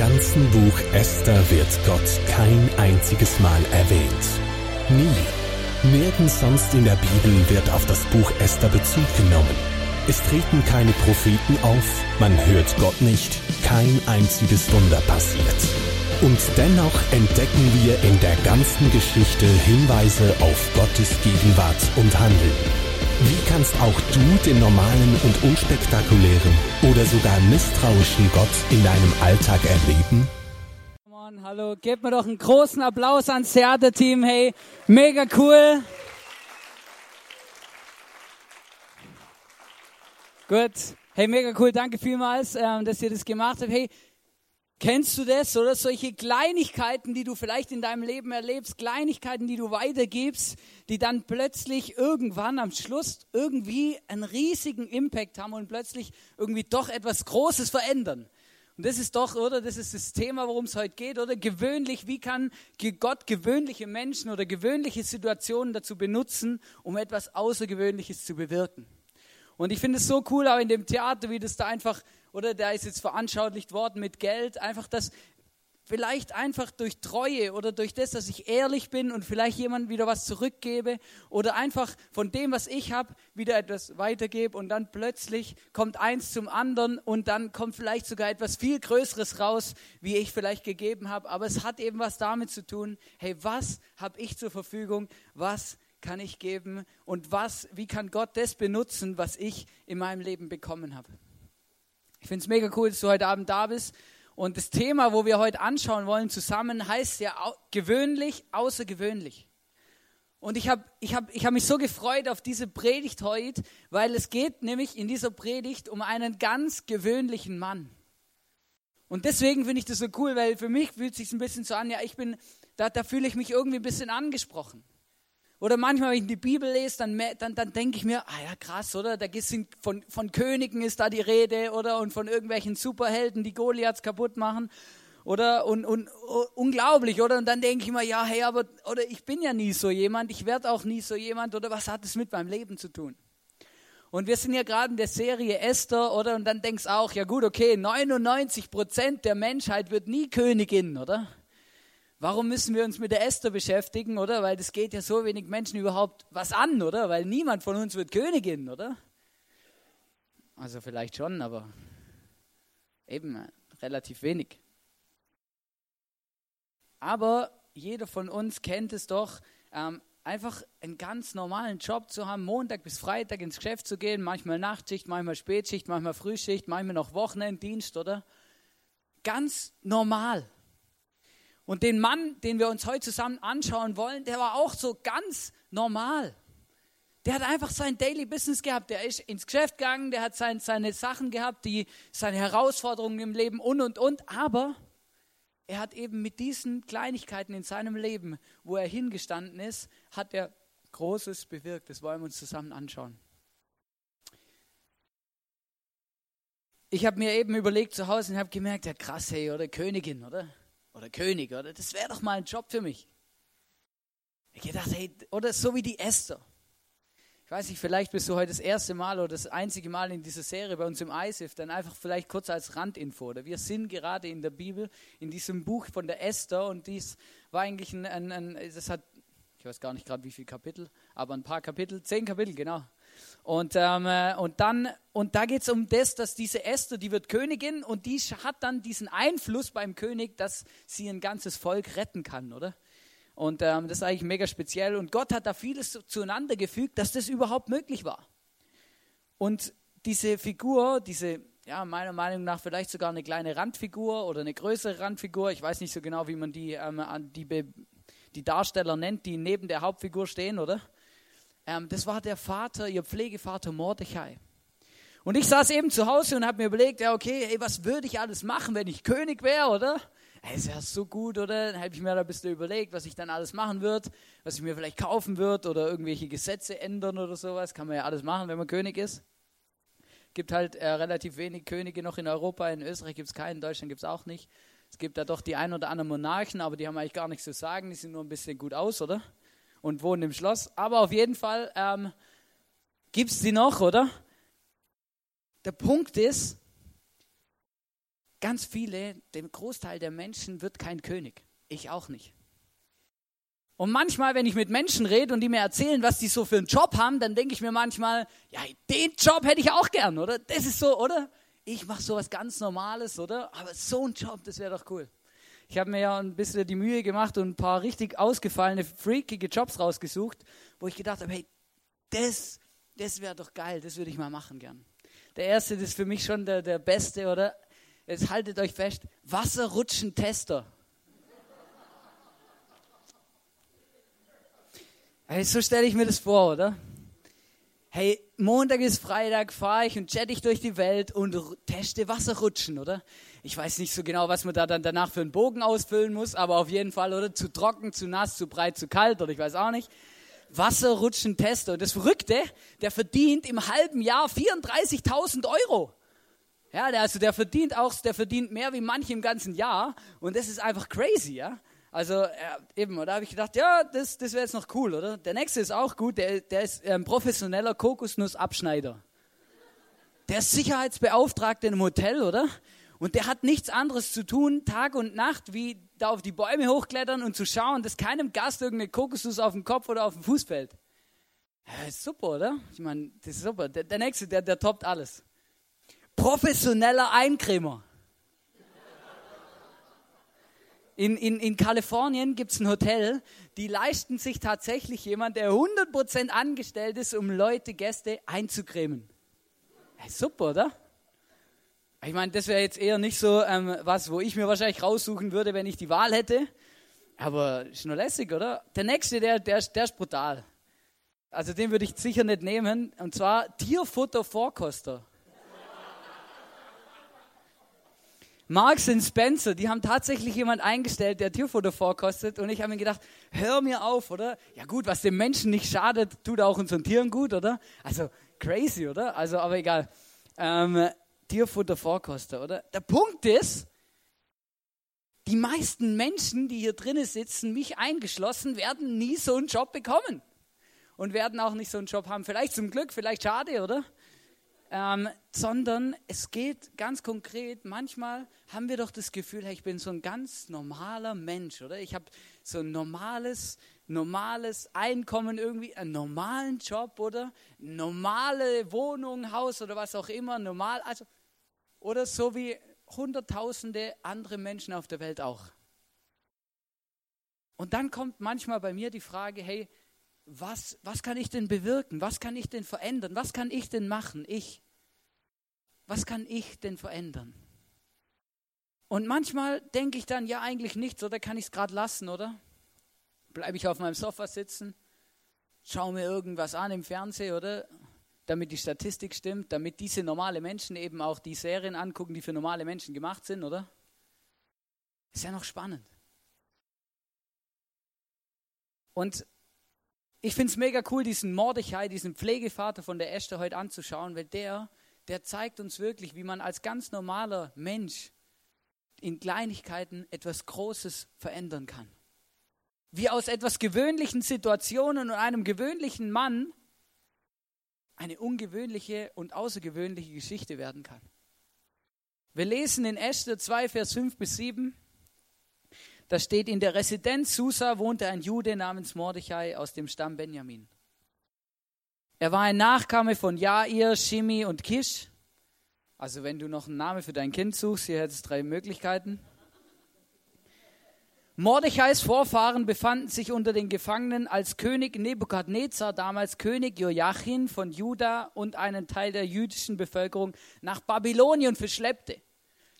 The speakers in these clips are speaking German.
Ganzen Buch Esther wird Gott kein einziges Mal erwähnt. Nie. Nirgends sonst in der Bibel wird auf das Buch Esther Bezug genommen. Es treten keine Propheten auf, man hört Gott nicht, kein einziges Wunder passiert. Und dennoch entdecken wir in der ganzen Geschichte Hinweise auf Gottes Gegenwart und Handeln. Wie kannst auch du den normalen und unspektakulären oder sogar misstrauischen Gott in deinem Alltag erleben? Hallo, gebt mir doch einen großen Applaus ans Theaterteam. Hey, mega cool. Gut. Hey, mega cool. Danke vielmals, ähm, dass ihr das gemacht habt. Hey, Kennst du das oder solche Kleinigkeiten, die du vielleicht in deinem Leben erlebst, Kleinigkeiten, die du weitergibst, die dann plötzlich irgendwann am Schluss irgendwie einen riesigen Impact haben und plötzlich irgendwie doch etwas Großes verändern? Und das ist doch, oder? Das ist das Thema, worum es heute geht, oder? Gewöhnlich, wie kann Gott gewöhnliche Menschen oder gewöhnliche Situationen dazu benutzen, um etwas Außergewöhnliches zu bewirken? Und ich finde es so cool, auch in dem Theater, wie das da einfach oder da ist jetzt veranschaulicht worden mit Geld, einfach das vielleicht einfach durch Treue oder durch das, dass ich ehrlich bin und vielleicht jemandem wieder was zurückgebe oder einfach von dem, was ich habe, wieder etwas weitergebe und dann plötzlich kommt eins zum anderen und dann kommt vielleicht sogar etwas viel Größeres raus, wie ich vielleicht gegeben habe. Aber es hat eben was damit zu tun, hey, was habe ich zur Verfügung, was kann ich geben und was, wie kann Gott das benutzen, was ich in meinem Leben bekommen habe. Ich finde es mega cool, dass du heute Abend da bist. Und das Thema, wo wir heute anschauen wollen zusammen, heißt ja gewöhnlich, außergewöhnlich. Und ich habe ich hab, ich hab mich so gefreut auf diese Predigt heute, weil es geht nämlich in dieser Predigt um einen ganz gewöhnlichen Mann. Und deswegen finde ich das so cool, weil für mich fühlt es sich ein bisschen so an, ja, ich bin, da, da fühle ich mich irgendwie ein bisschen angesprochen. Oder manchmal, wenn ich die Bibel lese, dann, dann, dann denke ich mir, ah ja, krass, oder? Da sind von, von Königen ist da die Rede, oder? Und von irgendwelchen Superhelden, die Goliaths kaputt machen. Oder? Und, und uh, unglaublich, oder? Und dann denke ich mir, ja, hey, aber, oder ich bin ja nie so jemand, ich werde auch nie so jemand, oder was hat es mit meinem Leben zu tun? Und wir sind ja gerade in der Serie Esther, oder? Und dann denkst auch, ja gut, okay, 99 Prozent der Menschheit wird nie Königin, oder? Warum müssen wir uns mit der Esther beschäftigen, oder? Weil das geht ja so wenig Menschen überhaupt was an, oder? Weil niemand von uns wird Königin, oder? Also vielleicht schon, aber eben äh, relativ wenig. Aber jeder von uns kennt es doch, ähm, einfach einen ganz normalen Job zu haben, Montag bis Freitag ins Geschäft zu gehen, manchmal Nachtschicht, manchmal Spätschicht, manchmal Frühschicht, manchmal noch Wochenenddienst, oder? Ganz normal. Und den Mann, den wir uns heute zusammen anschauen wollen, der war auch so ganz normal. Der hat einfach sein Daily Business gehabt. Der ist ins Geschäft gegangen, der hat sein, seine Sachen gehabt, die, seine Herausforderungen im Leben und, und, und. Aber er hat eben mit diesen Kleinigkeiten in seinem Leben, wo er hingestanden ist, hat er Großes bewirkt. Das wollen wir uns zusammen anschauen. Ich habe mir eben überlegt zu Hause und habe gemerkt, ja krass, hey, oder Königin, oder? Oder König, oder? Das wäre doch mal ein Job für mich. Ich gedacht, hey, oder so wie die Esther. Ich weiß nicht, vielleicht bist du heute das erste Mal oder das einzige Mal in dieser Serie bei uns im ISIF, dann einfach vielleicht kurz als Randinfo. Oder wir sind gerade in der Bibel, in diesem Buch von der Esther und dies war eigentlich ein, ein, ein das hat, ich weiß gar nicht gerade wie viele Kapitel, aber ein paar Kapitel, zehn Kapitel, genau. Und, ähm, äh, und, dann, und da geht es um das, dass diese Esther, die wird Königin und die hat dann diesen Einfluss beim König, dass sie ein ganzes Volk retten kann, oder? Und ähm, das ist eigentlich mega speziell. Und Gott hat da vieles zueinander gefügt, dass das überhaupt möglich war. Und diese Figur, diese, ja, meiner Meinung nach vielleicht sogar eine kleine Randfigur oder eine größere Randfigur, ich weiß nicht so genau, wie man die, ähm, die, die Darsteller nennt, die neben der Hauptfigur stehen, oder? Ähm, das war der Vater, ihr Pflegevater Mordechai. Und ich saß eben zu Hause und habe mir überlegt, ja, okay, ey, was würde ich alles machen, wenn ich König wäre, oder? Ist ja so gut, oder? Dann habe ich mir da ein bisschen überlegt, was ich dann alles machen würde, was ich mir vielleicht kaufen würde oder irgendwelche Gesetze ändern oder sowas. Kann man ja alles machen, wenn man König ist. Gibt halt äh, relativ wenig Könige noch in Europa. In Österreich gibt es keinen, in Deutschland gibt es auch nicht. Es gibt da doch die ein oder anderen Monarchen, aber die haben eigentlich gar nichts zu sagen. Die sehen nur ein bisschen gut aus, oder? Und wohnen im Schloss. Aber auf jeden Fall ähm, gibt es die noch, oder? Der Punkt ist, ganz viele, dem Großteil der Menschen wird kein König. Ich auch nicht. Und manchmal, wenn ich mit Menschen rede und die mir erzählen, was die so für einen Job haben, dann denke ich mir manchmal, ja, den Job hätte ich auch gern, oder? Das ist so, oder? Ich mache sowas ganz Normales, oder? Aber so ein Job, das wäre doch cool. Ich habe mir ja ein bisschen die Mühe gemacht und ein paar richtig ausgefallene, freakige Jobs rausgesucht, wo ich gedacht habe, hey, das, das wäre doch geil, das würde ich mal machen gern. Der erste, das ist für mich schon der, der beste, oder? Jetzt haltet euch fest, Wasserrutschen-Tester. Hey, so stelle ich mir das vor, oder? Hey, Montag ist Freitag, fahre ich und chatte ich durch die Welt und teste Wasserrutschen, oder? Ich weiß nicht so genau, was man da dann danach für einen Bogen ausfüllen muss, aber auf jeden Fall, oder? Zu trocken, zu nass, zu breit, zu kalt, oder ich weiß auch nicht. Wasserrutschen-Tester. Und das Verrückte, der verdient im halben Jahr 34.000 Euro. Ja, der, also der verdient auch, der verdient mehr wie manche im ganzen Jahr. Und das ist einfach crazy, ja. Also äh, eben, da habe ich gedacht, ja, das, das wäre jetzt noch cool, oder? Der nächste ist auch gut, der, der ist ein professioneller Kokosnussabschneider. Der ist Sicherheitsbeauftragter in einem Hotel, oder? Und der hat nichts anderes zu tun, Tag und Nacht, wie da auf die Bäume hochklettern und zu schauen, dass keinem Gast irgendeine Kokosnuss auf dem Kopf oder auf dem Fuß fällt. Ja, super, oder? Ich meine, das ist super. Der, der nächste, der, der toppt alles. Professioneller Eincremer. In, in, in Kalifornien gibt es ein Hotel, die leisten sich tatsächlich jemand, der 100% angestellt ist, um Leute, Gäste einzucremen. Super, oder? Ich meine, das wäre jetzt eher nicht so ähm, was, wo ich mir wahrscheinlich raussuchen würde, wenn ich die Wahl hätte. Aber ist nur lässig, oder? Der nächste, der, der, der ist brutal. Also den würde ich sicher nicht nehmen. Und zwar Tierfutter-Vorkoster. Marks Spencer, die haben tatsächlich jemand eingestellt, der Tierfutter vorkostet. Und ich habe mir gedacht, hör mir auf, oder? Ja gut, was dem Menschen nicht schadet, tut auch unseren Tieren gut, oder? Also crazy, oder? Also, aber egal. Ähm, Tierfutter vorkoster, oder? Der Punkt ist, die meisten Menschen, die hier drinnen sitzen, mich eingeschlossen, werden nie so einen Job bekommen. Und werden auch nicht so einen Job haben. Vielleicht zum Glück, vielleicht schade, oder? ähm, sondern es geht ganz konkret, manchmal haben wir doch das Gefühl, hey, ich bin so ein ganz normaler Mensch, oder? Ich habe so ein normales, normales Einkommen irgendwie, einen normalen Job, oder? Normale Wohnung, Haus oder was auch immer, normal, also, oder so wie hunderttausende andere Menschen auf der Welt auch. Und dann kommt manchmal bei mir die Frage, hey, was, was kann ich denn bewirken? Was kann ich denn verändern? Was kann ich denn machen? Ich. Was kann ich denn verändern? Und manchmal denke ich dann, ja, eigentlich nichts, oder kann ich es gerade lassen, oder? Bleibe ich auf meinem Sofa sitzen, schaue mir irgendwas an im Fernsehen, oder? Damit die Statistik stimmt, damit diese normale Menschen eben auch die Serien angucken, die für normale Menschen gemacht sind, oder? Ist ja noch spannend. Und ich finde es mega cool, diesen Mordechai, diesen Pflegevater von der Esther heute anzuschauen, weil der, der zeigt uns wirklich, wie man als ganz normaler Mensch in Kleinigkeiten etwas Großes verändern kann. Wie aus etwas gewöhnlichen Situationen und einem gewöhnlichen Mann eine ungewöhnliche und außergewöhnliche Geschichte werden kann. Wir lesen in Esther 2, Vers 5 bis 7. Da steht, in der Residenz Susa wohnte ein Jude namens Mordechai aus dem Stamm Benjamin. Er war ein Nachkomme von Jair, Shimi und Kish. Also wenn du noch einen Namen für dein Kind suchst, hier hättest du drei Möglichkeiten. Mordechais Vorfahren befanden sich unter den Gefangenen, als König Nebukadnezar, damals König Joachim von Juda und einen Teil der jüdischen Bevölkerung nach Babylonien verschleppte.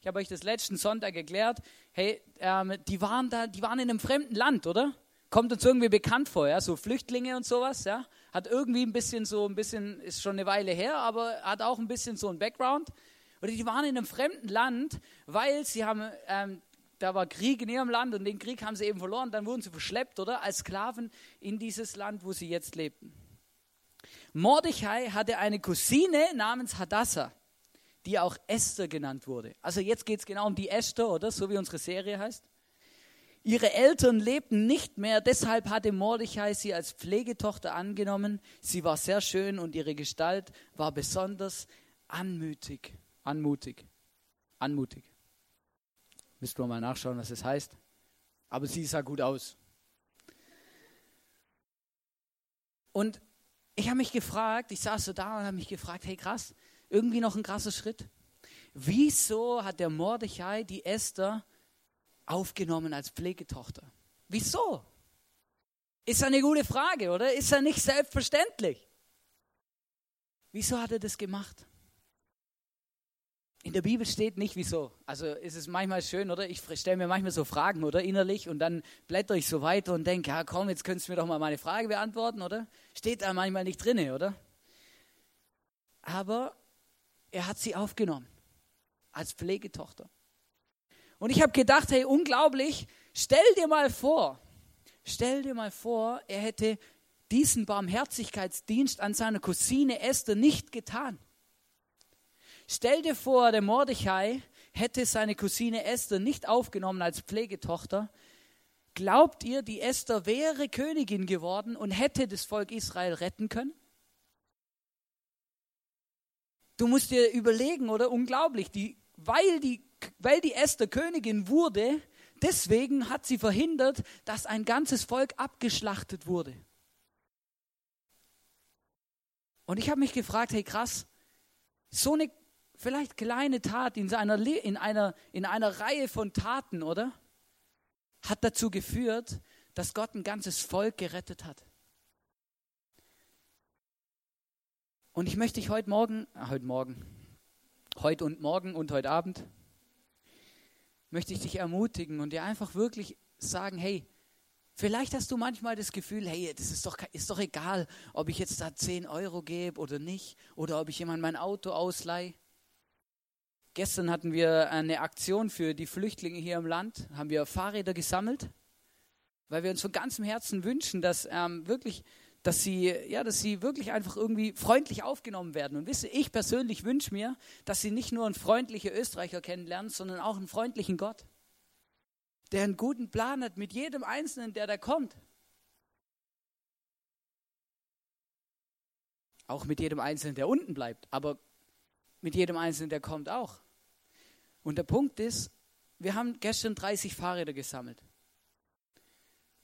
Ich habe euch das letzten Sonntag erklärt. Hey, ähm, die waren da, die waren in einem fremden Land, oder? Kommt uns irgendwie bekannt vor, ja? So Flüchtlinge und sowas, ja? Hat irgendwie ein bisschen so, ein bisschen, ist schon eine Weile her, aber hat auch ein bisschen so ein Background. Oder die waren in einem fremden Land, weil sie haben, ähm, da war Krieg in ihrem Land und den Krieg haben sie eben verloren. Dann wurden sie verschleppt, oder? Als Sklaven in dieses Land, wo sie jetzt lebten. Mordechai hatte eine Cousine namens Hadassah die auch Esther genannt wurde. Also jetzt geht es genau um die Esther, oder? So wie unsere Serie heißt. Ihre Eltern lebten nicht mehr, deshalb hatte Mordechai sie als Pflegetochter angenommen. Sie war sehr schön und ihre Gestalt war besonders anmutig. Anmutig. Anmutig. Müsst ihr mal nachschauen, was das heißt. Aber sie sah gut aus. Und ich habe mich gefragt, ich saß so da und habe mich gefragt, hey krass, irgendwie noch ein krasser Schritt. Wieso hat der Mordechai die Esther aufgenommen als Pflegetochter? Wieso? Ist eine gute Frage, oder? Ist er nicht selbstverständlich? Wieso hat er das gemacht? In der Bibel steht nicht wieso. Also ist es manchmal schön, oder? Ich stelle mir manchmal so Fragen, oder? Innerlich und dann blätter ich so weiter und denke, ja komm, jetzt könntest du mir doch mal meine Frage beantworten, oder? Steht da manchmal nicht drin, oder? Aber er hat sie aufgenommen als Pflegetochter. Und ich habe gedacht, hey, unglaublich, stell dir mal vor, stell dir mal vor, er hätte diesen Barmherzigkeitsdienst an seiner Cousine Esther nicht getan. Stell dir vor, der Mordechai hätte seine Cousine Esther nicht aufgenommen als Pflegetochter. Glaubt ihr, die Esther wäre Königin geworden und hätte das Volk Israel retten können? Du musst dir überlegen, oder? Unglaublich, die, weil, die, weil die Esther Königin wurde, deswegen hat sie verhindert, dass ein ganzes Volk abgeschlachtet wurde. Und ich habe mich gefragt, hey krass, so eine vielleicht kleine Tat in einer, in, einer, in einer Reihe von Taten, oder? Hat dazu geführt, dass Gott ein ganzes Volk gerettet hat. Und ich möchte dich heute Morgen, äh, heute Morgen, heute und morgen und heute Abend, möchte ich dich ermutigen und dir einfach wirklich sagen, hey, vielleicht hast du manchmal das Gefühl, hey, das ist doch, ist doch egal, ob ich jetzt da 10 Euro gebe oder nicht, oder ob ich jemand mein Auto ausleihe. Gestern hatten wir eine Aktion für die Flüchtlinge hier im Land, haben wir Fahrräder gesammelt, weil wir uns von ganzem Herzen wünschen, dass ähm, wirklich, dass sie, ja, dass sie wirklich einfach irgendwie freundlich aufgenommen werden. Und wisse, ich persönlich wünsche mir, dass sie nicht nur einen freundlichen Österreicher kennenlernen, sondern auch einen freundlichen Gott, der einen guten Plan hat mit jedem Einzelnen, der da kommt. Auch mit jedem Einzelnen, der unten bleibt. Aber mit jedem Einzelnen, der kommt auch. Und der Punkt ist, wir haben gestern 30 Fahrräder gesammelt.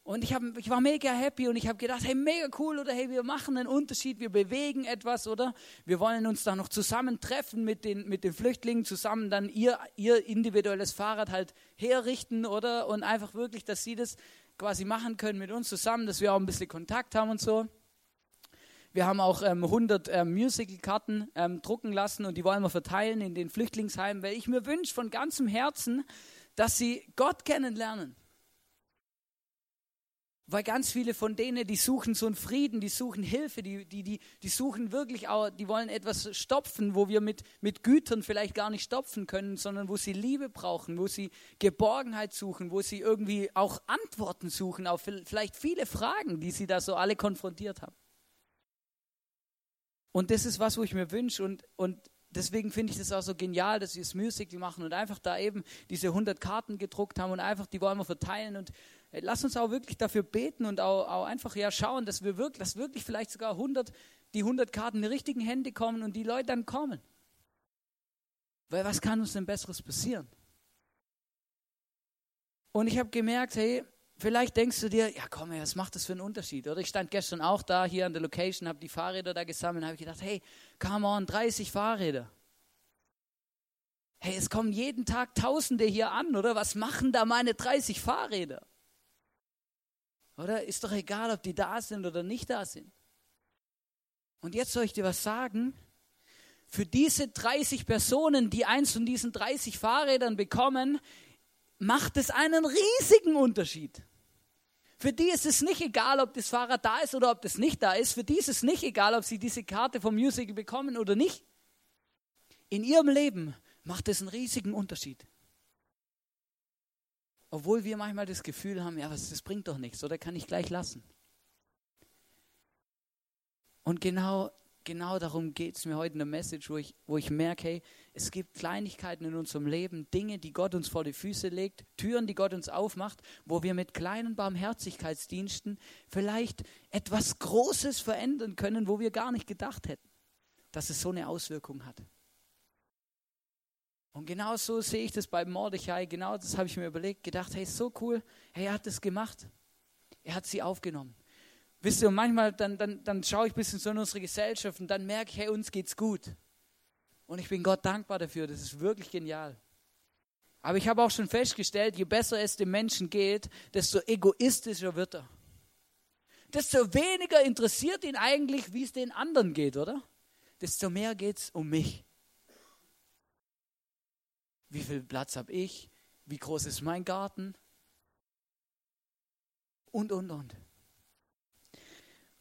Und ich, hab, ich war mega happy und ich habe gedacht, hey, mega cool oder hey, wir machen einen Unterschied, wir bewegen etwas oder wir wollen uns da noch zusammen treffen mit den, mit den Flüchtlingen, zusammen dann ihr, ihr individuelles Fahrrad halt herrichten oder und einfach wirklich, dass sie das quasi machen können mit uns zusammen, dass wir auch ein bisschen Kontakt haben und so. Wir haben auch ähm, 100 ähm, Musical-Karten ähm, drucken lassen und die wollen wir verteilen in den Flüchtlingsheimen, weil ich mir wünsche von ganzem Herzen, dass sie Gott kennenlernen. Weil ganz viele von denen, die suchen so einen Frieden, die suchen Hilfe, die, die, die, die suchen wirklich auch, die wollen etwas stopfen, wo wir mit, mit Gütern vielleicht gar nicht stopfen können, sondern wo sie Liebe brauchen, wo sie Geborgenheit suchen, wo sie irgendwie auch Antworten suchen auf vielleicht viele Fragen, die sie da so alle konfrontiert haben. Und das ist was, wo ich mir wünsche und, und deswegen finde ich das auch so genial, dass wir das Musical machen und einfach da eben diese 100 Karten gedruckt haben und einfach die wollen wir verteilen und äh, lass uns auch wirklich dafür beten und auch, auch einfach ja schauen, dass wir wirklich, dass wirklich vielleicht sogar 100, die 100 Karten in die richtigen Hände kommen und die Leute dann kommen. Weil was kann uns denn Besseres passieren? Und ich habe gemerkt, hey, Vielleicht denkst du dir, ja komm, was macht das für einen Unterschied? Oder ich stand gestern auch da hier an der Location, habe die Fahrräder da gesammelt, habe gedacht, hey, come on, 30 Fahrräder. Hey, es kommen jeden Tag Tausende hier an, oder? Was machen da meine 30 Fahrräder? Oder ist doch egal, ob die da sind oder nicht da sind. Und jetzt soll ich dir was sagen. Für diese 30 Personen, die eins von diesen 30 Fahrrädern bekommen, macht es einen riesigen Unterschied. Für die ist es nicht egal, ob das Fahrrad da ist oder ob das nicht da ist. Für die ist es nicht egal, ob sie diese Karte vom Musical bekommen oder nicht. In ihrem Leben macht es einen riesigen Unterschied. Obwohl wir manchmal das Gefühl haben, ja, was, das bringt doch nichts oder kann ich gleich lassen. Und genau genau darum geht es mir heute in der Message, wo ich, wo ich merke, hey, es gibt Kleinigkeiten in unserem Leben, Dinge, die Gott uns vor die Füße legt, Türen, die Gott uns aufmacht, wo wir mit kleinen Barmherzigkeitsdiensten vielleicht etwas Großes verändern können, wo wir gar nicht gedacht hätten, dass es so eine Auswirkung hat. Und genau so sehe ich das bei Mordechai, genau das habe ich mir überlegt, gedacht, hey, so cool, hey, er hat das gemacht. Er hat sie aufgenommen. Wisst ihr, manchmal dann, dann, dann schaue ich ein bisschen so in unsere Gesellschaft und dann merke ich, hey, uns geht's gut. Und ich bin Gott dankbar dafür, das ist wirklich genial. Aber ich habe auch schon festgestellt, je besser es dem Menschen geht, desto egoistischer wird er. Desto weniger interessiert ihn eigentlich, wie es den anderen geht, oder? Desto mehr geht es um mich. Wie viel Platz habe ich? Wie groß ist mein Garten? Und, und, und.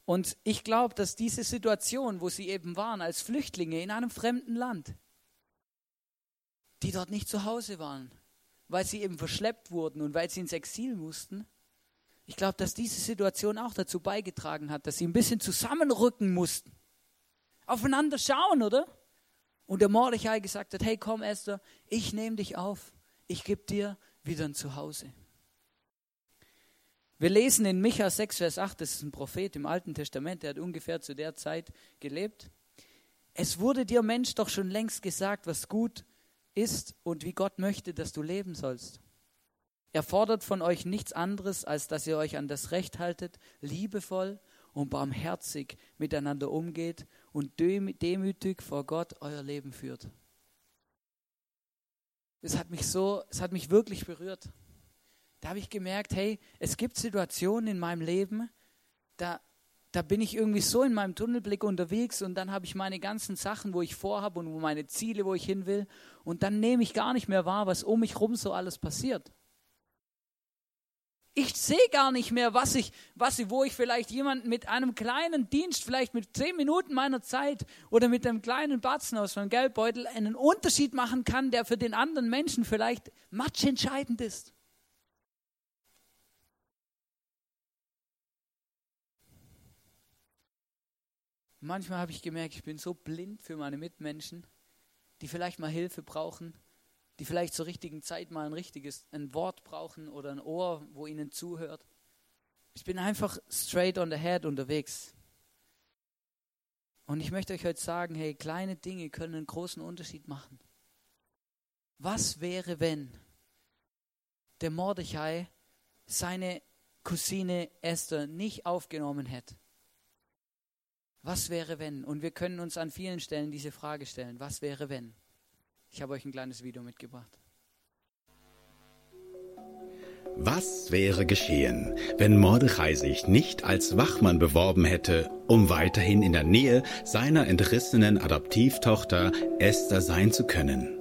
Und ich glaube, dass diese Situation, wo sie eben waren als Flüchtlinge in einem fremden Land, die dort nicht zu Hause waren, weil sie eben verschleppt wurden und weil sie ins Exil mussten, ich glaube, dass diese Situation auch dazu beigetragen hat, dass sie ein bisschen zusammenrücken mussten. Aufeinander schauen, oder? Und der Mordechai gesagt hat, hey komm Esther, ich nehme dich auf, ich gebe dir wieder ein Zuhause. Wir lesen in Micha 6, Vers 8, das ist ein Prophet im Alten Testament, der hat ungefähr zu der Zeit gelebt. Es wurde dir Mensch doch schon längst gesagt, was gut ist und wie Gott möchte, dass du leben sollst. Er fordert von euch nichts anderes, als dass ihr euch an das Recht haltet, liebevoll und barmherzig miteinander umgeht und demütig vor Gott euer Leben führt. Es hat mich so, es hat mich wirklich berührt. Da habe ich gemerkt, hey, es gibt Situationen in meinem Leben, da, da bin ich irgendwie so in meinem Tunnelblick unterwegs und dann habe ich meine ganzen Sachen, wo ich vorhabe und wo meine Ziele, wo ich hin will und dann nehme ich gar nicht mehr wahr, was um mich herum so alles passiert. Ich sehe gar nicht mehr, was ich, was ich, wo ich vielleicht jemanden mit einem kleinen Dienst, vielleicht mit zehn Minuten meiner Zeit oder mit einem kleinen Batzen aus meinem Geldbeutel einen Unterschied machen kann, der für den anderen Menschen vielleicht matchentscheidend ist. Manchmal habe ich gemerkt, ich bin so blind für meine Mitmenschen, die vielleicht mal Hilfe brauchen die vielleicht zur richtigen Zeit mal ein richtiges, ein Wort brauchen oder ein Ohr, wo ihnen zuhört. Ich bin einfach straight on the head unterwegs. Und ich möchte euch heute sagen, hey, kleine Dinge können einen großen Unterschied machen. Was wäre, wenn der Mordechai seine Cousine Esther nicht aufgenommen hätte? Was wäre, wenn? Und wir können uns an vielen Stellen diese Frage stellen. Was wäre, wenn? Ich habe euch ein kleines Video mitgebracht. Was wäre geschehen, wenn Mordechai sich nicht als Wachmann beworben hätte, um weiterhin in der Nähe seiner entrissenen Adoptivtochter Esther sein zu können?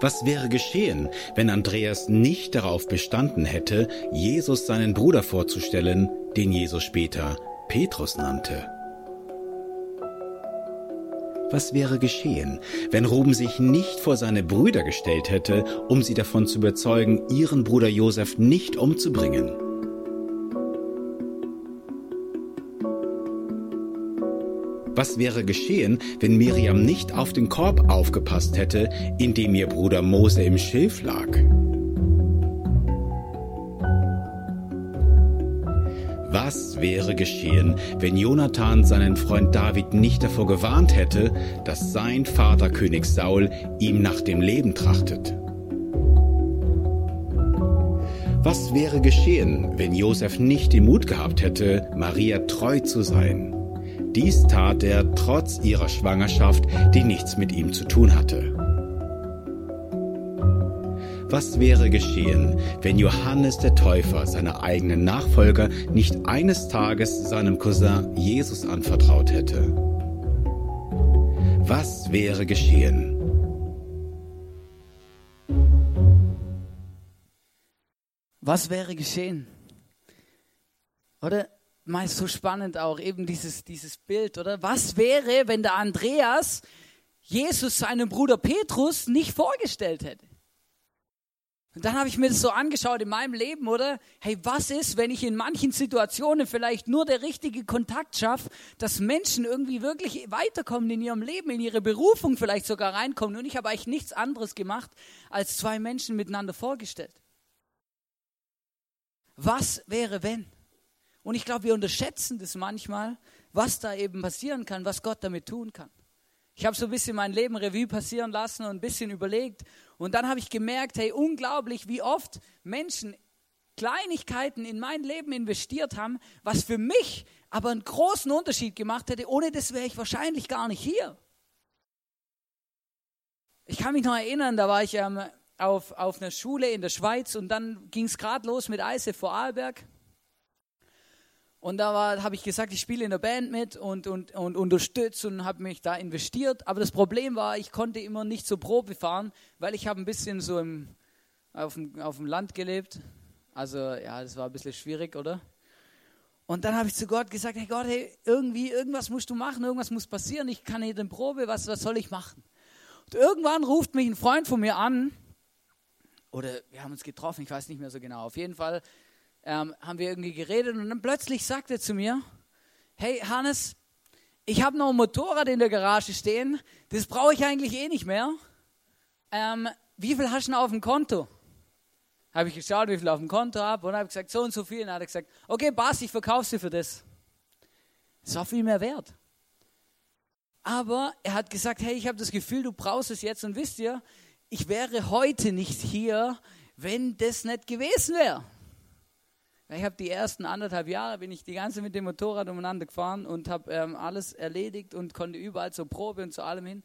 Was wäre geschehen, wenn Andreas nicht darauf bestanden hätte, Jesus seinen Bruder vorzustellen, den Jesus später Petrus nannte? Was wäre geschehen, wenn Ruben sich nicht vor seine Brüder gestellt hätte, um sie davon zu überzeugen, ihren Bruder Josef nicht umzubringen? Was wäre geschehen, wenn Miriam nicht auf den Korb aufgepasst hätte, in dem ihr Bruder Mose im Schilf lag? Was wäre geschehen, wenn Jonathan seinen Freund David nicht davor gewarnt hätte, dass sein Vater König Saul ihm nach dem Leben trachtet? Was wäre geschehen, wenn Josef nicht den Mut gehabt hätte, Maria treu zu sein? Dies tat er trotz ihrer Schwangerschaft, die nichts mit ihm zu tun hatte. Was wäre geschehen, wenn Johannes der Täufer seine eigenen Nachfolger nicht eines Tages seinem Cousin Jesus anvertraut hätte? Was wäre geschehen? Was wäre geschehen? Oder? Mal so spannend auch eben dieses, dieses Bild, oder? Was wäre, wenn der Andreas Jesus seinem Bruder Petrus nicht vorgestellt hätte? Und dann habe ich mir das so angeschaut in meinem Leben, oder? Hey, was ist, wenn ich in manchen Situationen vielleicht nur der richtige Kontakt schaffe, dass Menschen irgendwie wirklich weiterkommen in ihrem Leben, in ihre Berufung vielleicht sogar reinkommen und ich habe eigentlich nichts anderes gemacht, als zwei Menschen miteinander vorgestellt. Was wäre, wenn? Und ich glaube, wir unterschätzen das manchmal, was da eben passieren kann, was Gott damit tun kann. Ich habe so ein bisschen mein Leben Revue passieren lassen und ein bisschen überlegt. Und dann habe ich gemerkt, hey, unglaublich, wie oft Menschen Kleinigkeiten in mein Leben investiert haben, was für mich aber einen großen Unterschied gemacht hätte. Ohne das wäre ich wahrscheinlich gar nicht hier. Ich kann mich noch erinnern, da war ich ähm, auf, auf einer Schule in der Schweiz und dann ging es gerade los mit Eise vor Arlberg. Und da habe ich gesagt, ich spiele in der Band mit und, und, und unterstütze und habe mich da investiert. Aber das Problem war, ich konnte immer nicht zur Probe fahren, weil ich habe ein bisschen so im, auf, dem, auf dem Land gelebt. Also ja, das war ein bisschen schwierig, oder? Und dann habe ich zu Gott gesagt, hey Gott, hey, irgendwie, irgendwas musst du machen, irgendwas muss passieren. Ich kann nicht in Probe, was, was soll ich machen? Und irgendwann ruft mich ein Freund von mir an, oder wir haben uns getroffen, ich weiß nicht mehr so genau. Auf jeden Fall ähm, haben wir irgendwie geredet und dann plötzlich sagt er zu mir, hey Hannes, ich habe noch ein Motorrad in der Garage stehen, das brauche ich eigentlich eh nicht mehr. Ähm, wie viel hast du auf dem Konto? Habe ich geschaut, wie viel auf dem Konto habe und habe gesagt, so und so viel. Und dann hat er gesagt, okay, Bas, ich verkaufe sie für das. Das war viel mehr wert. Aber er hat gesagt, hey, ich habe das Gefühl, du brauchst es jetzt. Und wisst ihr, ich wäre heute nicht hier, wenn das nicht gewesen wäre. Ich habe die ersten anderthalb Jahre, bin ich die ganze mit dem Motorrad umeinander gefahren und habe ähm, alles erledigt und konnte überall zur Probe und zu allem hin.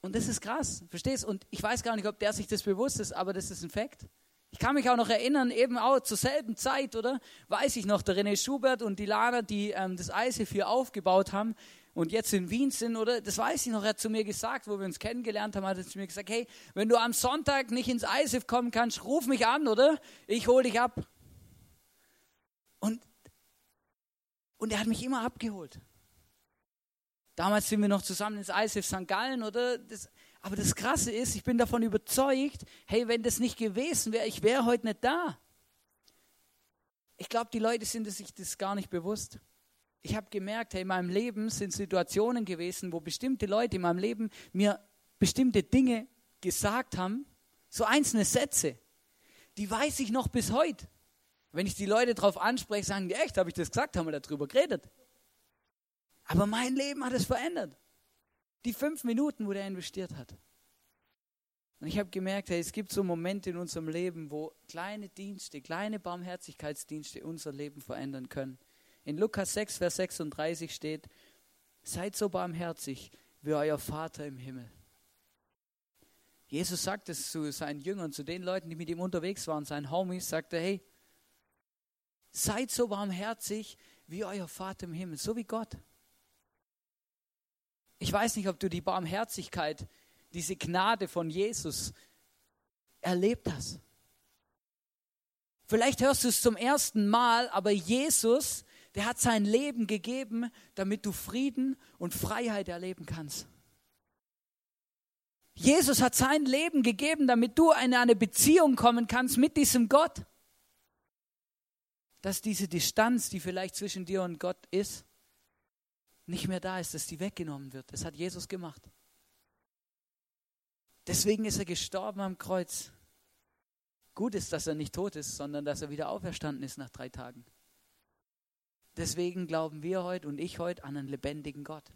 Und das ist krass, verstehst? Und ich weiß gar nicht, ob der sich das bewusst ist, aber das ist ein Fakt. Ich kann mich auch noch erinnern, eben auch zur selben Zeit, oder? Weiß ich noch, der René Schubert und die Lana, die ähm, das ISF hier aufgebaut haben und jetzt in Wien sind, oder? Das weiß ich noch, er hat zu mir gesagt, wo wir uns kennengelernt haben, hat er zu mir gesagt, hey, wenn du am Sonntag nicht ins ISF kommen kannst, ruf mich an, oder? Ich hole dich ab. Und, und er hat mich immer abgeholt. Damals sind wir noch zusammen ins ISF St. Gallen, oder? Das, aber das Krasse ist, ich bin davon überzeugt, hey, wenn das nicht gewesen wäre, ich wäre heute nicht da. Ich glaube, die Leute sind sich das gar nicht bewusst. Ich habe gemerkt, hey, in meinem Leben sind Situationen gewesen, wo bestimmte Leute in meinem Leben mir bestimmte Dinge gesagt haben, so einzelne Sätze, die weiß ich noch bis heute. Wenn ich die Leute darauf anspreche, sagen die, echt, habe ich das gesagt, haben wir darüber geredet. Aber mein Leben hat es verändert. Die fünf Minuten, wo der investiert hat. Und ich habe gemerkt, hey, es gibt so Momente in unserem Leben, wo kleine Dienste, kleine Barmherzigkeitsdienste unser Leben verändern können. In Lukas 6, Vers 36 steht, seid so barmherzig wie euer Vater im Himmel. Jesus sagt es zu seinen Jüngern, zu den Leuten, die mit ihm unterwegs waren, seinen Homies, sagte, hey, seid so barmherzig wie euer Vater im Himmel, so wie Gott. Ich weiß nicht, ob du die Barmherzigkeit, diese Gnade von Jesus erlebt hast. Vielleicht hörst du es zum ersten Mal, aber Jesus, der hat sein Leben gegeben, damit du Frieden und Freiheit erleben kannst. Jesus hat sein Leben gegeben, damit du in eine Beziehung kommen kannst mit diesem Gott. Dass diese Distanz, die vielleicht zwischen dir und Gott ist, nicht mehr da ist, dass die weggenommen wird. Das hat Jesus gemacht. Deswegen ist er gestorben am Kreuz. Gut ist, dass er nicht tot ist, sondern dass er wieder auferstanden ist nach drei Tagen. Deswegen glauben wir heute und ich heute an einen lebendigen Gott.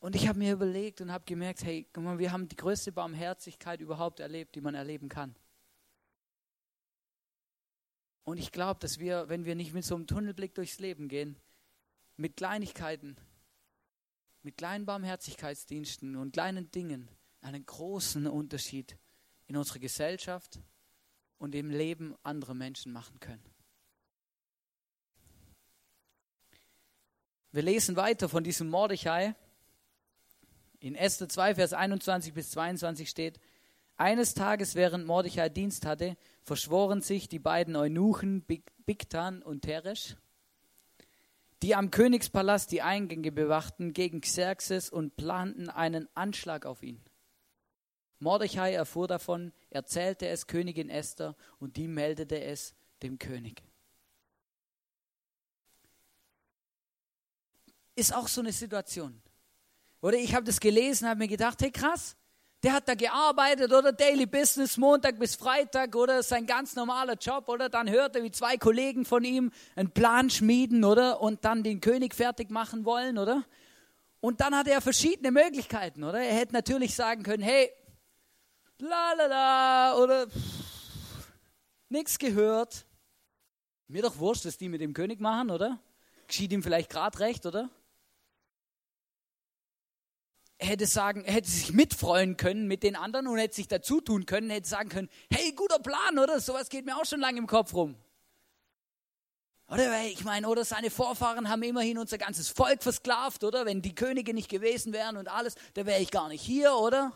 Und ich habe mir überlegt und habe gemerkt, hey, wir haben die größte Barmherzigkeit überhaupt erlebt, die man erleben kann. Und ich glaube, dass wir, wenn wir nicht mit so einem Tunnelblick durchs Leben gehen, mit Kleinigkeiten, mit kleinen Barmherzigkeitsdiensten und kleinen Dingen einen großen Unterschied in unserer Gesellschaft und im Leben anderer Menschen machen können. Wir lesen weiter von diesem Mordechai. In Esther 2, Vers 21 bis 22 steht, eines Tages, während Mordechai Dienst hatte, verschworen sich die beiden Eunuchen Bigtan und Teresh, die am Königspalast die Eingänge bewachten, gegen Xerxes und planten einen Anschlag auf ihn. Mordechai erfuhr davon, erzählte es Königin Esther und die meldete es dem König. Ist auch so eine Situation. Oder ich habe das gelesen, habe mir gedacht, hey krass, der hat da gearbeitet oder? Daily Business, Montag bis Freitag oder? Sein ganz normaler Job oder? Dann hört er, wie zwei Kollegen von ihm einen Plan schmieden oder? Und dann den König fertig machen wollen oder? Und dann hat er verschiedene Möglichkeiten oder? Er hätte natürlich sagen können, hey, la la la oder? Nichts gehört, mir doch wurscht, dass die mit dem König machen oder? Geschieht ihm vielleicht gerade recht oder hätte sagen, hätte sich mitfreuen können mit den anderen und hätte sich dazu tun können, hätte sagen können, hey, guter Plan, oder? Sowas geht mir auch schon lange im Kopf rum. Oder ich meine, oder seine Vorfahren haben immerhin unser ganzes Volk versklavt, oder? Wenn die Könige nicht gewesen wären und alles, dann wäre ich gar nicht hier, oder?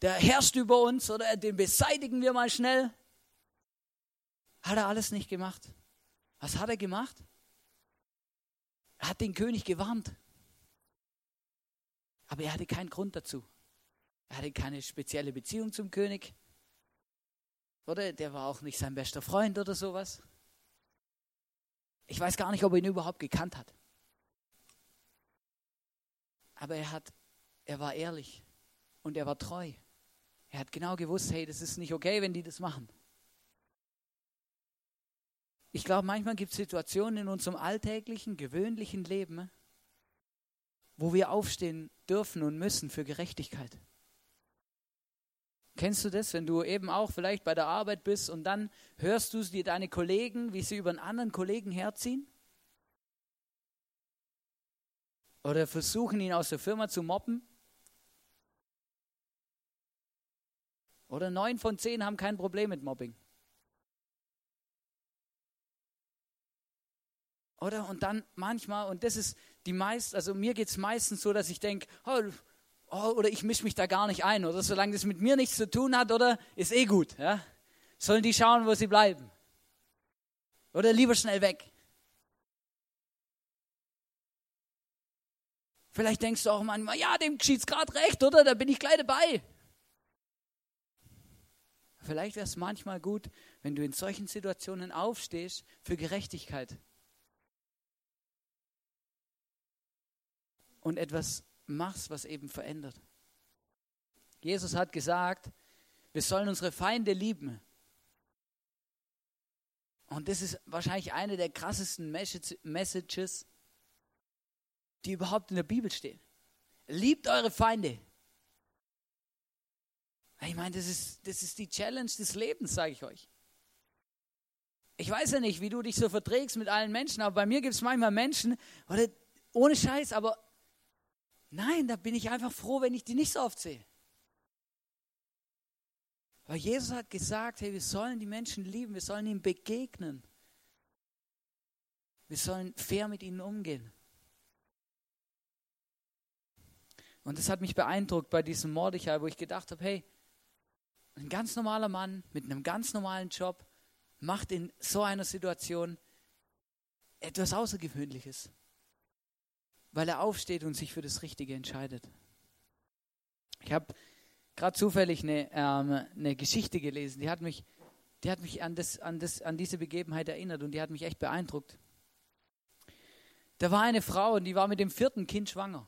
Der herrscht über uns, oder? Den beseitigen wir mal schnell. Hat er alles nicht gemacht. Was hat er gemacht? Er hat den König gewarnt. Aber er hatte keinen Grund dazu. Er hatte keine spezielle Beziehung zum König. Oder der war auch nicht sein bester Freund oder sowas. Ich weiß gar nicht, ob er ihn überhaupt gekannt hat. Aber er hat, er war ehrlich und er war treu. Er hat genau gewusst, hey, das ist nicht okay, wenn die das machen. Ich glaube, manchmal gibt es Situationen in unserem alltäglichen, gewöhnlichen Leben, wo wir aufstehen dürfen und müssen für Gerechtigkeit. Kennst du das, wenn du eben auch vielleicht bei der Arbeit bist und dann hörst du dir deine Kollegen, wie sie über einen anderen Kollegen herziehen? Oder versuchen ihn aus der Firma zu mobben? Oder neun von zehn haben kein Problem mit Mobbing. Oder? Und dann manchmal, und das ist die meist, also mir geht es meistens so, dass ich denke, oh, oh, oder ich mische mich da gar nicht ein, oder solange das mit mir nichts zu tun hat, oder ist eh gut. Ja? Sollen die schauen, wo sie bleiben. Oder lieber schnell weg. Vielleicht denkst du auch manchmal, ja, dem geschieht es gerade recht, oder? Da bin ich gleich dabei. Vielleicht wäre es manchmal gut, wenn du in solchen Situationen aufstehst für Gerechtigkeit. Und etwas machst, was eben verändert. Jesus hat gesagt, wir sollen unsere Feinde lieben. Und das ist wahrscheinlich eine der krassesten Messages, die überhaupt in der Bibel stehen. Liebt eure Feinde. Ich meine, das ist, das ist die Challenge des Lebens, sage ich euch. Ich weiß ja nicht, wie du dich so verträgst mit allen Menschen, aber bei mir gibt es manchmal Menschen, oder ohne Scheiß, aber Nein, da bin ich einfach froh, wenn ich die nicht so oft sehe. Weil Jesus hat gesagt, hey, wir sollen die Menschen lieben, wir sollen ihnen begegnen. Wir sollen fair mit ihnen umgehen. Und das hat mich beeindruckt bei diesem Mordechai, wo ich gedacht habe, hey, ein ganz normaler Mann mit einem ganz normalen Job macht in so einer Situation etwas Außergewöhnliches weil er aufsteht und sich für das Richtige entscheidet. Ich habe gerade zufällig eine, ähm, eine Geschichte gelesen, die hat mich, die hat mich an, das, an, das, an diese Begebenheit erinnert und die hat mich echt beeindruckt. Da war eine Frau und die war mit dem vierten Kind schwanger.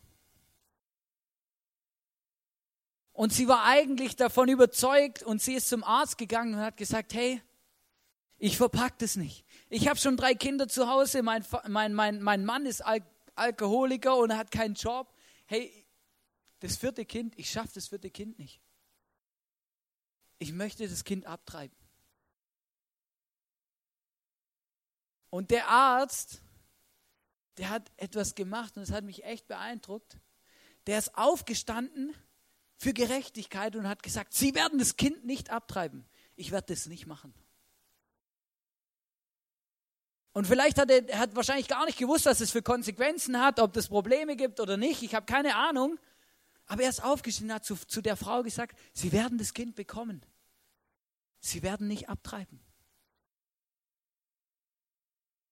Und sie war eigentlich davon überzeugt und sie ist zum Arzt gegangen und hat gesagt, hey, ich verpack das nicht. Ich habe schon drei Kinder zu Hause, mein, mein, mein, mein Mann ist Al Alkoholiker und hat keinen Job. Hey, das vierte Kind, ich schaffe das vierte Kind nicht. Ich möchte das Kind abtreiben. Und der Arzt, der hat etwas gemacht und es hat mich echt beeindruckt. Der ist aufgestanden für Gerechtigkeit und hat gesagt, Sie werden das Kind nicht abtreiben. Ich werde das nicht machen. Und vielleicht hat er, hat wahrscheinlich gar nicht gewusst, was es für Konsequenzen hat, ob es Probleme gibt oder nicht. Ich habe keine Ahnung. Aber er ist aufgestanden und hat zu, zu der Frau gesagt, sie werden das Kind bekommen. Sie werden nicht abtreiben.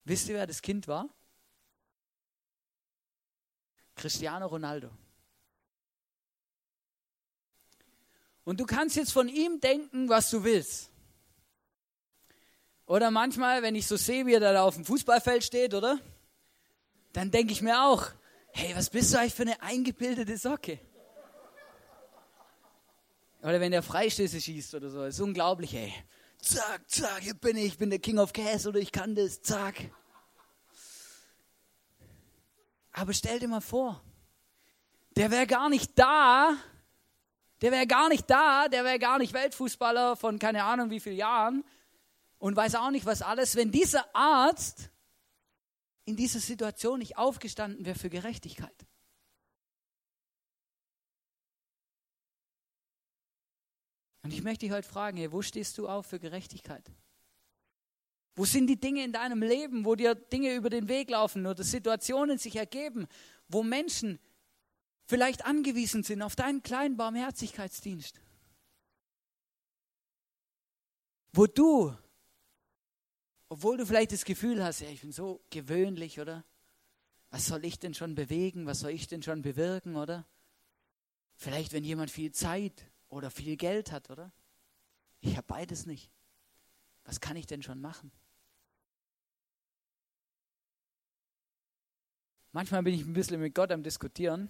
Wisst ihr, wer das Kind war? Cristiano Ronaldo. Und du kannst jetzt von ihm denken, was du willst. Oder manchmal, wenn ich so sehe, wie er da auf dem Fußballfeld steht, oder? Dann denke ich mir auch, hey, was bist du eigentlich für eine eingebildete Socke? Oder wenn der Freistöße schießt oder so. Ist unglaublich, ey. Zack, zack, hier bin ich, ich bin der King of Cash oder ich kann das, zack. Aber stell dir mal vor, der wäre gar nicht da, der wäre gar nicht da, der wäre gar nicht Weltfußballer von keine Ahnung wie vielen Jahren und weiß auch nicht was alles, wenn dieser Arzt in dieser Situation nicht aufgestanden wäre für Gerechtigkeit. Und ich möchte dich heute fragen, hey, wo stehst du auf für Gerechtigkeit? Wo sind die Dinge in deinem Leben, wo dir Dinge über den Weg laufen oder Situationen sich ergeben, wo Menschen vielleicht angewiesen sind auf deinen kleinen Barmherzigkeitsdienst? Wo du, obwohl du vielleicht das Gefühl hast, ja, ich bin so gewöhnlich, oder? Was soll ich denn schon bewegen? Was soll ich denn schon bewirken, oder? Vielleicht, wenn jemand viel Zeit oder viel Geld hat, oder? Ich habe beides nicht. Was kann ich denn schon machen? Manchmal bin ich ein bisschen mit Gott am Diskutieren.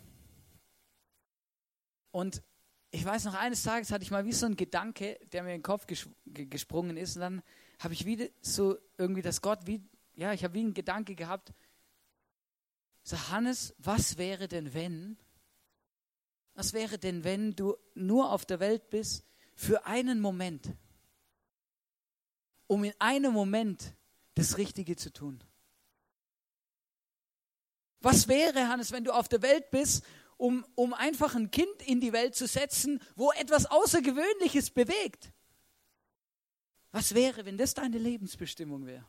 Und ich weiß noch, eines Tages hatte ich mal wie so einen Gedanke, der mir in den Kopf ges gesprungen ist. Und dann habe ich wieder so irgendwie das Gott, wie, ja, ich habe wie einen Gedanke gehabt. So, Hannes, was wäre denn, wenn, was wäre denn, wenn du nur auf der Welt bist für einen Moment, um in einem Moment das Richtige zu tun? Was wäre, Hannes, wenn du auf der Welt bist, um, um einfach ein Kind in die Welt zu setzen, wo etwas Außergewöhnliches bewegt? Was wäre, wenn das deine Lebensbestimmung wäre?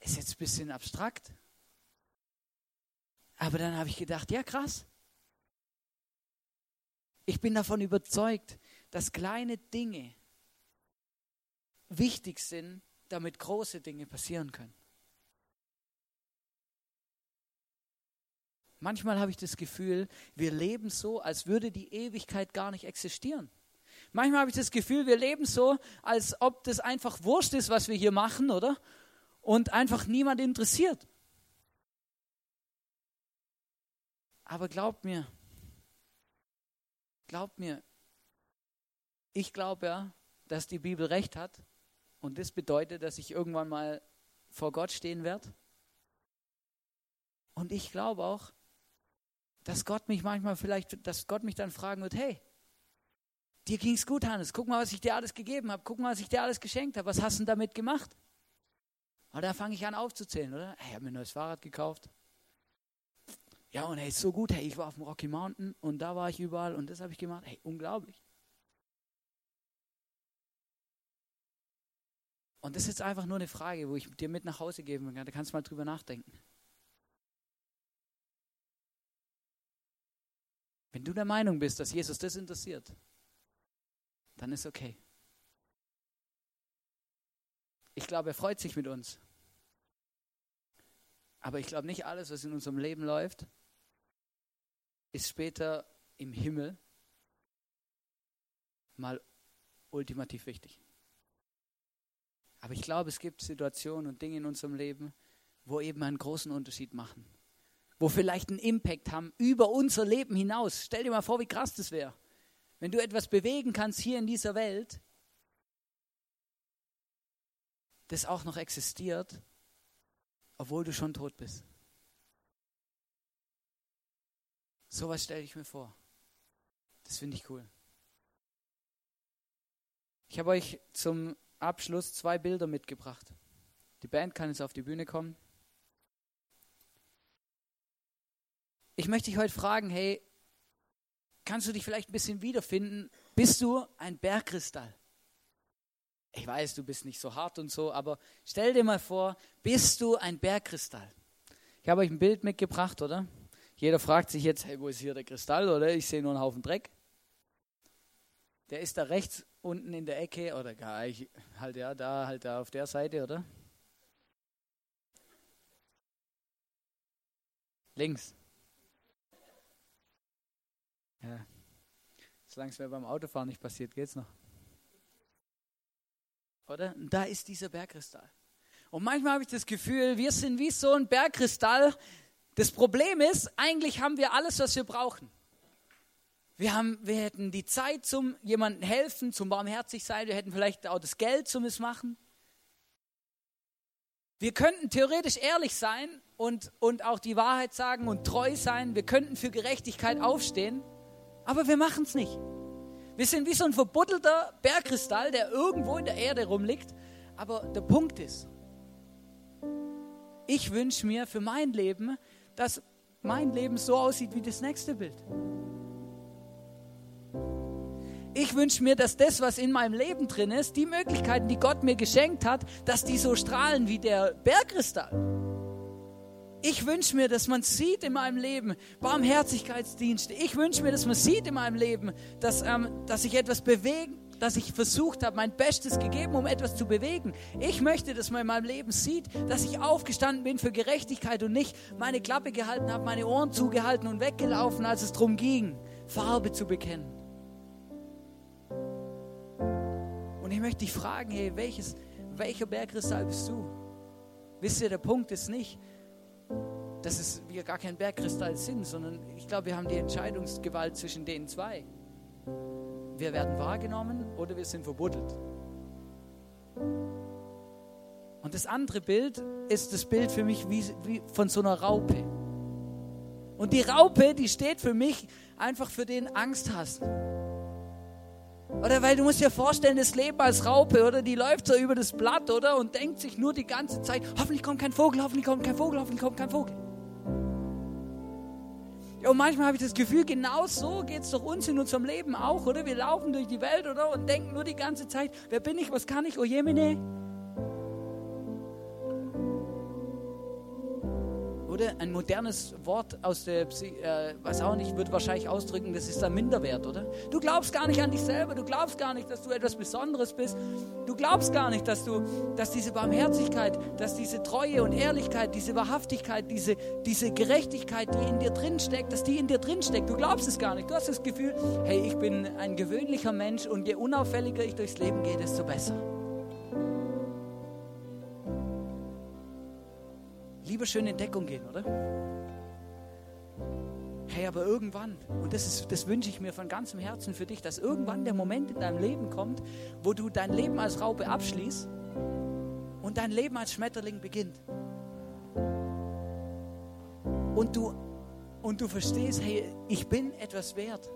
Ist jetzt ein bisschen abstrakt. Aber dann habe ich gedacht, ja krass. Ich bin davon überzeugt, dass kleine Dinge wichtig sind, damit große Dinge passieren können. Manchmal habe ich das Gefühl, wir leben so, als würde die Ewigkeit gar nicht existieren. Manchmal habe ich das Gefühl, wir leben so, als ob das einfach Wurscht ist, was wir hier machen, oder? Und einfach niemand interessiert. Aber glaubt mir, glaubt mir, ich glaube ja, dass die Bibel recht hat. Und das bedeutet, dass ich irgendwann mal vor Gott stehen werde. Und ich glaube auch, dass Gott mich manchmal vielleicht, dass Gott mich dann fragen wird, hey, dir ging's gut, Hannes, guck mal, was ich dir alles gegeben habe, guck mal, was ich dir alles geschenkt habe, was hast du damit gemacht? Und da fange ich an aufzuzählen, oder? Ich habe mir ein neues Fahrrad gekauft. Ja, und hey, so gut, hey, ich war auf dem Rocky Mountain und da war ich überall und das habe ich gemacht. Hey, unglaublich. Und das ist jetzt einfach nur eine Frage, wo ich dir mit nach Hause geben kann. Da kannst du mal drüber nachdenken. Wenn du der Meinung bist, dass Jesus das interessiert, dann ist okay. Ich glaube, er freut sich mit uns. Aber ich glaube nicht alles, was in unserem Leben läuft, ist später im Himmel mal ultimativ wichtig. Aber ich glaube, es gibt Situationen und Dinge in unserem Leben, wo eben einen großen Unterschied machen wo vielleicht einen Impact haben über unser Leben hinaus. Stell dir mal vor, wie krass das wäre. Wenn du etwas bewegen kannst hier in dieser Welt, das auch noch existiert, obwohl du schon tot bist. So was stelle ich mir vor. Das finde ich cool. Ich habe euch zum Abschluss zwei Bilder mitgebracht. Die Band kann jetzt auf die Bühne kommen. ich möchte dich heute fragen, hey, kannst du dich vielleicht ein bisschen wiederfinden? Bist du ein Bergkristall? Ich weiß, du bist nicht so hart und so, aber stell dir mal vor, bist du ein Bergkristall? Ich habe euch ein Bild mitgebracht, oder? Jeder fragt sich jetzt, hey, wo ist hier der Kristall, oder? Ich sehe nur einen Haufen Dreck. Der ist da rechts unten in der Ecke, oder gar, ich, halt ja, da, halt da auf der Seite, oder? Links. Ja. Solange es mir beim Autofahren nicht passiert, geht's noch. Oder? Und da ist dieser Bergkristall. Und manchmal habe ich das Gefühl, wir sind wie so ein Bergkristall. Das Problem ist, eigentlich haben wir alles, was wir brauchen. Wir, haben, wir hätten die Zeit zum jemandem helfen, zum barmherzig sein. Wir hätten vielleicht auch das Geld zum es machen. Wir könnten theoretisch ehrlich sein und, und auch die Wahrheit sagen und treu sein. Wir könnten für Gerechtigkeit aufstehen, aber wir machen es nicht. Wir sind wie so ein verbuddelter Bergkristall, der irgendwo in der Erde rumliegt. Aber der Punkt ist, ich wünsche mir für mein Leben, dass mein Leben so aussieht wie das nächste Bild. Ich wünsche mir, dass das, was in meinem Leben drin ist, die Möglichkeiten, die Gott mir geschenkt hat, dass die so strahlen wie der Bergkristall. Ich wünsche mir, dass man sieht in meinem Leben Barmherzigkeitsdienste. Ich wünsche mir, dass man sieht in meinem Leben, dass, ähm, dass ich etwas bewegen, dass ich versucht habe, mein Bestes gegeben, um etwas zu bewegen. Ich möchte, dass man in meinem Leben sieht, dass ich aufgestanden bin für Gerechtigkeit und nicht meine Klappe gehalten habe, meine Ohren zugehalten und weggelaufen, als es darum ging, Farbe zu bekennen. ich möchte dich fragen, hey, welches, welcher Bergkristall bist du? Wisst ihr, der Punkt ist nicht, dass es, wir gar kein Bergkristall sind, sondern ich glaube, wir haben die Entscheidungsgewalt zwischen den zwei. Wir werden wahrgenommen oder wir sind verbuddelt. Und das andere Bild ist das Bild für mich wie, wie von so einer Raupe. Und die Raupe, die steht für mich einfach für den Angst hast. Oder weil du musst dir vorstellen, das Leben als Raupe, oder? Die läuft so über das Blatt, oder? Und denkt sich nur die ganze Zeit, hoffentlich kommt kein Vogel, hoffentlich kommt kein Vogel, hoffentlich kommt kein Vogel. Und manchmal habe ich das Gefühl, genau so geht es doch uns in unserem Leben auch, oder? Wir laufen durch die Welt, oder? Und denken nur die ganze Zeit, wer bin ich, was kann ich, oh Jemine? Oder ein modernes Wort aus der, äh, was auch nicht, wird wahrscheinlich ausdrücken, das ist ein Minderwert, oder? Du glaubst gar nicht an dich selber, du glaubst gar nicht, dass du etwas Besonderes bist. Du glaubst gar nicht, dass du, dass diese Barmherzigkeit, dass diese Treue und Ehrlichkeit, diese Wahrhaftigkeit, diese, diese Gerechtigkeit, die in dir drin steckt, dass die in dir drin steckt. Du glaubst es gar nicht. Du hast das Gefühl, hey, ich bin ein gewöhnlicher Mensch und je unauffälliger ich durchs Leben gehe, desto besser. Lieber schön in Deckung gehen, oder? Hey, aber irgendwann, und das, ist, das wünsche ich mir von ganzem Herzen für dich, dass irgendwann der Moment in deinem Leben kommt, wo du dein Leben als Raupe abschließt und dein Leben als Schmetterling beginnt. Und du, und du verstehst, hey, ich bin etwas wert.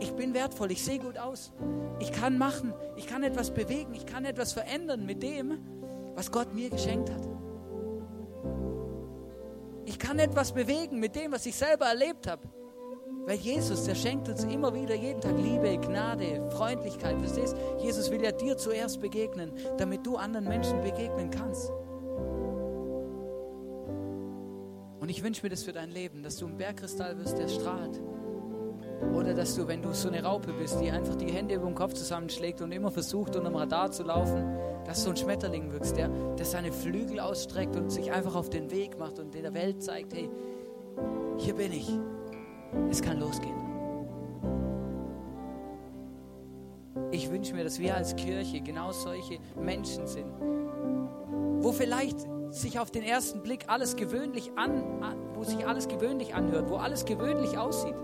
Ich bin wertvoll, ich sehe gut aus. Ich kann machen, ich kann etwas bewegen, ich kann etwas verändern mit dem, was Gott mir geschenkt hat. Ich kann etwas bewegen mit dem, was ich selber erlebt habe. Weil Jesus, der schenkt uns immer wieder jeden Tag Liebe, Gnade, Freundlichkeit. Verstehst? Jesus will ja dir zuerst begegnen, damit du anderen Menschen begegnen kannst. Und ich wünsche mir das für dein Leben, dass du ein Bergkristall wirst, der strahlt. Oder dass du, wenn du so eine Raupe bist, die einfach die Hände über den Kopf zusammenschlägt und immer versucht, unter dem Radar zu laufen, dass du ein Schmetterling wirkst, der, der seine Flügel ausstreckt und sich einfach auf den Weg macht und der Welt zeigt, hey, hier bin ich. Es kann losgehen. Ich wünsche mir, dass wir als Kirche genau solche Menschen sind, wo vielleicht sich auf den ersten Blick alles gewöhnlich an, wo sich alles gewöhnlich anhört, wo alles gewöhnlich aussieht.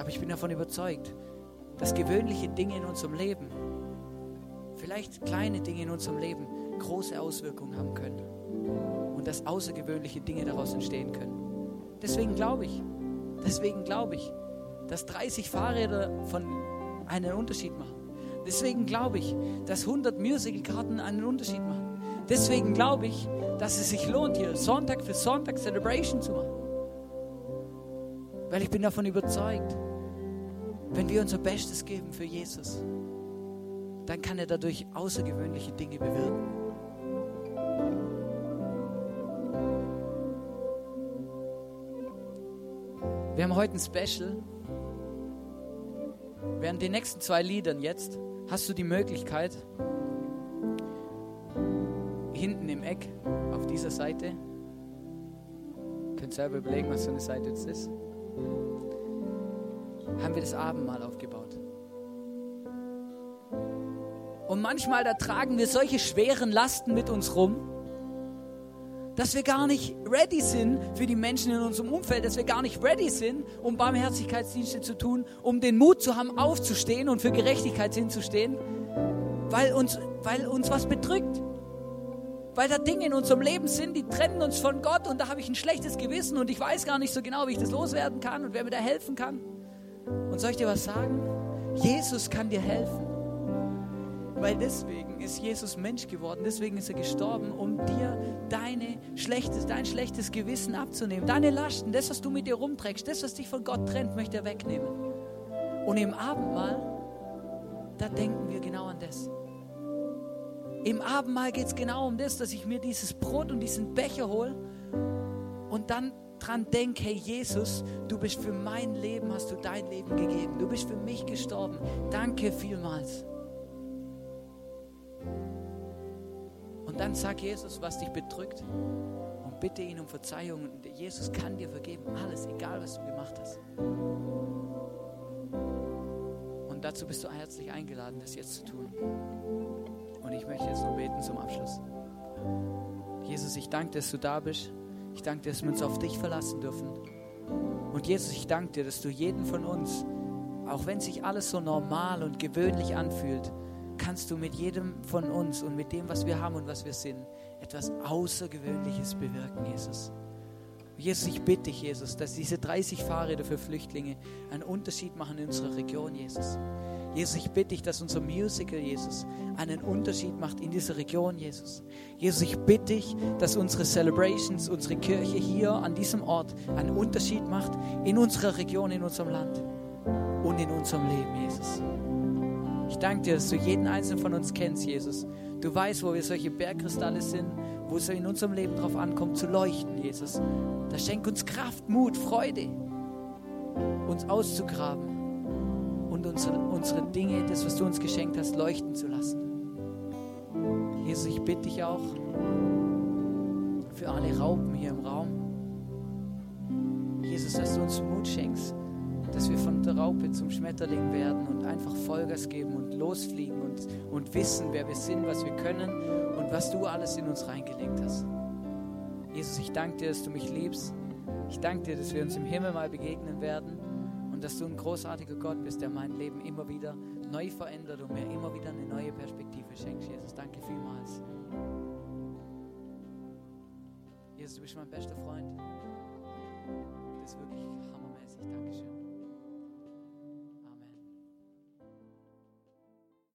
Aber ich bin davon überzeugt, dass gewöhnliche Dinge in unserem Leben vielleicht kleine Dinge in unserem Leben große Auswirkungen haben können und dass außergewöhnliche Dinge daraus entstehen können. Deswegen glaube ich, deswegen glaube ich, dass 30 Fahrräder von einen Unterschied machen. Deswegen glaube ich, dass 100 Musicalkarten einen Unterschied machen. Deswegen glaube ich, dass es sich lohnt, hier Sonntag für Sonntag Celebration zu machen. Weil ich bin davon überzeugt, wenn wir unser Bestes geben für Jesus, dann kann er dadurch außergewöhnliche Dinge bewirken. Wir haben heute ein Special. Während den nächsten zwei Liedern jetzt hast du die Möglichkeit, hinten im Eck auf dieser Seite, könnt selber überlegen, was für eine Seite jetzt ist, haben wir das Abendmahl aufgebaut. Und manchmal, da tragen wir solche schweren Lasten mit uns rum. dass wir gar nicht ready sind für die Menschen in unserem Umfeld, dass wir gar nicht ready sind, um Barmherzigkeitsdienste zu tun, um den Mut zu haben, aufzustehen und für Gerechtigkeit hinzustehen, weil uns, weil uns was bedrückt. Weil da Dinge in unserem Leben sind, die trennen uns von Gott und da habe ich ein schlechtes Gewissen und ich weiß gar nicht so genau, wie ich das loswerden kann und wer mir da helfen kann. Und soll ich dir was sagen? Jesus kann dir helfen. Weil deswegen ist Jesus Mensch geworden, deswegen ist er gestorben, um dir deine schlechtes, dein schlechtes Gewissen abzunehmen. Deine Lasten, das, was du mit dir rumträgst, das, was dich von Gott trennt, möchte er wegnehmen. Und im Abendmahl, da denken wir genau an das. Im Abendmahl geht es genau um das, dass ich mir dieses Brot und diesen Becher hole und dann dran denke, hey Jesus, du bist für mein Leben, hast du dein Leben gegeben. Du bist für mich gestorben. Danke vielmals. Und dann sag Jesus, was dich bedrückt und bitte ihn um Verzeihung. Und Jesus kann dir vergeben, alles, egal was du gemacht hast. Und dazu bist du herzlich eingeladen, das jetzt zu tun. Und ich möchte jetzt noch beten zum Abschluss. Jesus, ich danke dass du da bist. Ich danke dir, dass wir uns auf dich verlassen dürfen. Und Jesus, ich danke dir, dass du jeden von uns, auch wenn sich alles so normal und gewöhnlich anfühlt, kannst du mit jedem von uns und mit dem, was wir haben und was wir sind, etwas Außergewöhnliches bewirken, Jesus. Jesus, ich bitte dich, Jesus, dass diese 30 Fahrräder für Flüchtlinge einen Unterschied machen in unserer Region, Jesus. Jesus, ich bitte dich, dass unser Musical, Jesus, einen Unterschied macht in dieser Region, Jesus. Jesus, ich bitte dich, dass unsere Celebrations, unsere Kirche hier an diesem Ort einen Unterschied macht in unserer Region, in unserem Land und in unserem Leben, Jesus. Ich danke dir, dass du jeden einzelnen von uns kennst, Jesus. Du weißt, wo wir solche Bergkristalle sind, wo es in unserem Leben darauf ankommt, zu leuchten, Jesus. Da schenk uns Kraft, Mut, Freude, uns auszugraben und unsere, unsere Dinge, das, was du uns geschenkt hast, leuchten zu lassen. Jesus, ich bitte dich auch für alle Raupen hier im Raum. Jesus, dass du uns Mut schenkst, dass wir von der Raupe zum Schmetterling werden und einfach Vollgas geben und losfliegen und, und wissen, wer wir sind, was wir können und was du alles in uns reingelegt hast. Jesus, ich danke dir, dass du mich liebst. Ich danke dir, dass wir uns im Himmel mal begegnen werden und dass du ein großartiger Gott bist, der mein Leben immer wieder neu verändert und mir immer wieder eine neue Perspektive schenkt. Jesus, danke vielmals. Jesus, du bist mein bester Freund. Das ist wirklich hammermäßig. Dankeschön.